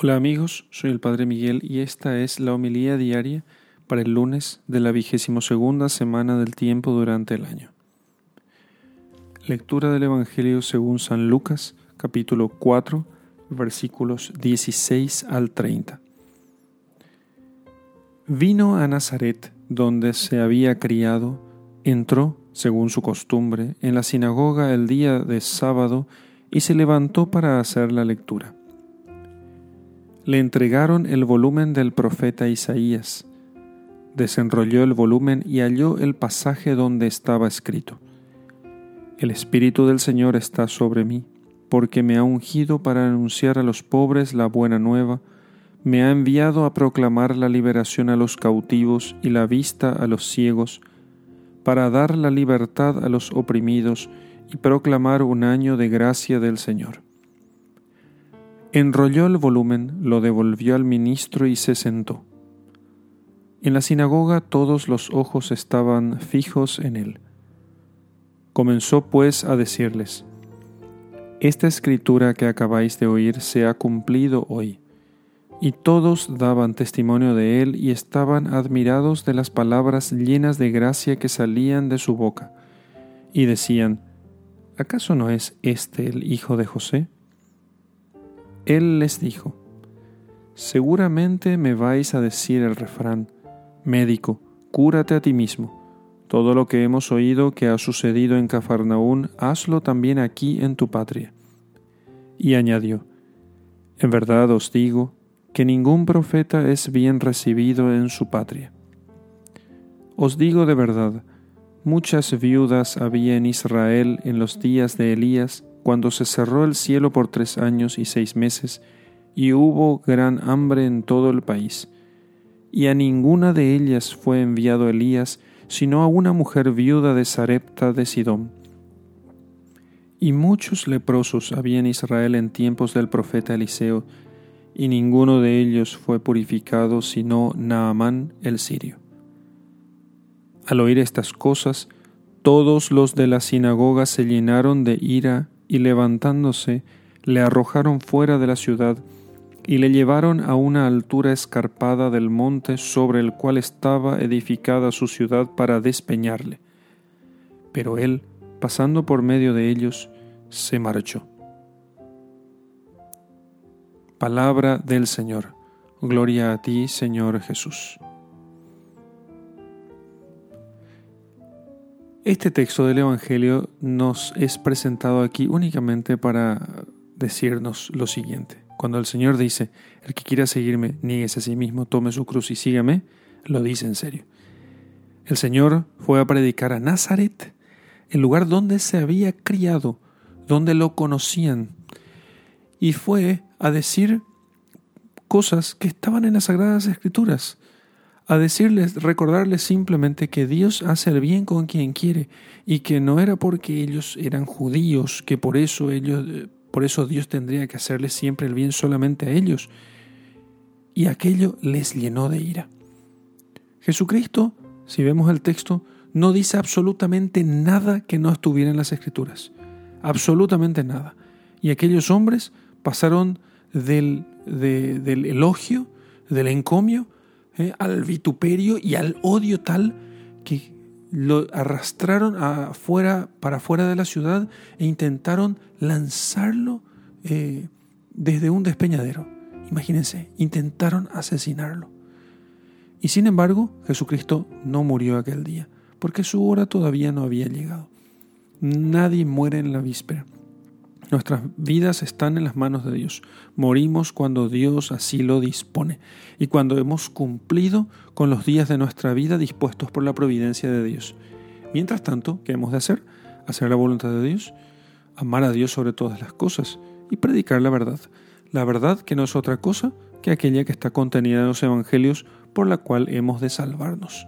Hola amigos, soy el Padre Miguel y esta es la homilía diaria para el lunes de la vigésimo segunda semana del tiempo durante el año. Lectura del Evangelio según San Lucas, capítulo 4, versículos 16 al 30. Vino a Nazaret, donde se había criado, entró, según su costumbre, en la sinagoga el día de sábado y se levantó para hacer la lectura le entregaron el volumen del profeta Isaías. Desenrolló el volumen y halló el pasaje donde estaba escrito. El Espíritu del Señor está sobre mí, porque me ha ungido para anunciar a los pobres la buena nueva, me ha enviado a proclamar la liberación a los cautivos y la vista a los ciegos, para dar la libertad a los oprimidos y proclamar un año de gracia del Señor. Enrolló el volumen, lo devolvió al ministro y se sentó. En la sinagoga todos los ojos estaban fijos en él. Comenzó pues a decirles, Esta escritura que acabáis de oír se ha cumplido hoy. Y todos daban testimonio de él y estaban admirados de las palabras llenas de gracia que salían de su boca. Y decían, ¿acaso no es este el hijo de José? Él les dijo, Seguramente me vais a decir el refrán, Médico, cúrate a ti mismo. Todo lo que hemos oído que ha sucedido en Cafarnaún, hazlo también aquí en tu patria. Y añadió, En verdad os digo que ningún profeta es bien recibido en su patria. Os digo de verdad, muchas viudas había en Israel en los días de Elías, cuando se cerró el cielo por tres años y seis meses, y hubo gran hambre en todo el país. Y a ninguna de ellas fue enviado Elías, sino a una mujer viuda de Sarepta de Sidón. Y muchos leprosos había en Israel en tiempos del profeta Eliseo, y ninguno de ellos fue purificado sino Naamán el sirio. Al oír estas cosas, todos los de la sinagoga se llenaron de ira y levantándose le arrojaron fuera de la ciudad y le llevaron a una altura escarpada del monte sobre el cual estaba edificada su ciudad para despeñarle. Pero él, pasando por medio de ellos, se marchó. Palabra del Señor. Gloria a ti, Señor Jesús. Este texto del Evangelio nos es presentado aquí únicamente para decirnos lo siguiente. Cuando el Señor dice, el que quiera seguirme, nieguese a sí mismo, tome su cruz y sígame, lo dice en serio. El Señor fue a predicar a Nazaret, el lugar donde se había criado, donde lo conocían, y fue a decir cosas que estaban en las Sagradas Escrituras, a decirles, recordarles simplemente que Dios hace el bien con quien quiere y que no era porque ellos eran judíos, que por eso ellos, por eso Dios tendría que hacerles siempre el bien solamente a ellos. Y aquello les llenó de ira. Jesucristo, si vemos el texto, no dice absolutamente nada que no estuviera en las Escrituras. Absolutamente nada. Y aquellos hombres pasaron del, del elogio, del encomio, ¿eh? al vituperio y al odio tal que lo arrastraron afuera, para afuera de la ciudad e intentaron lanzarlo eh, desde un despeñadero. Imagínense, intentaron asesinarlo. Y sin embargo, Jesucristo no murió aquel día, porque su hora todavía no había llegado. Nadie muere en la víspera. Nuestras vidas están en las manos de Dios. Morimos cuando Dios así lo dispone y cuando hemos cumplido con los días de nuestra vida dispuestos por la providencia de Dios. Mientras tanto, ¿qué hemos de hacer? Hacer la voluntad de Dios, amar a Dios sobre todas las cosas y predicar la verdad. La verdad que no es otra cosa que aquella que está contenida en los evangelios por la cual hemos de salvarnos.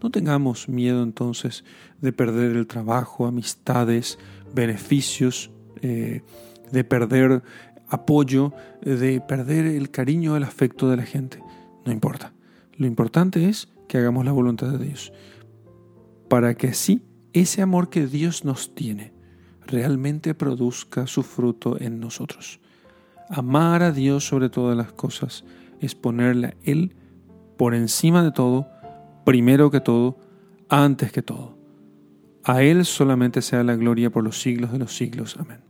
No tengamos miedo entonces de perder el trabajo, amistades, beneficios, eh, de perder apoyo, eh, de perder el cariño, el afecto de la gente. No importa. Lo importante es que hagamos la voluntad de Dios. Para que así ese amor que Dios nos tiene realmente produzca su fruto en nosotros. Amar a Dios sobre todas las cosas es ponerle a Él por encima de todo, primero que todo, antes que todo. A Él solamente sea la gloria por los siglos de los siglos. Amén.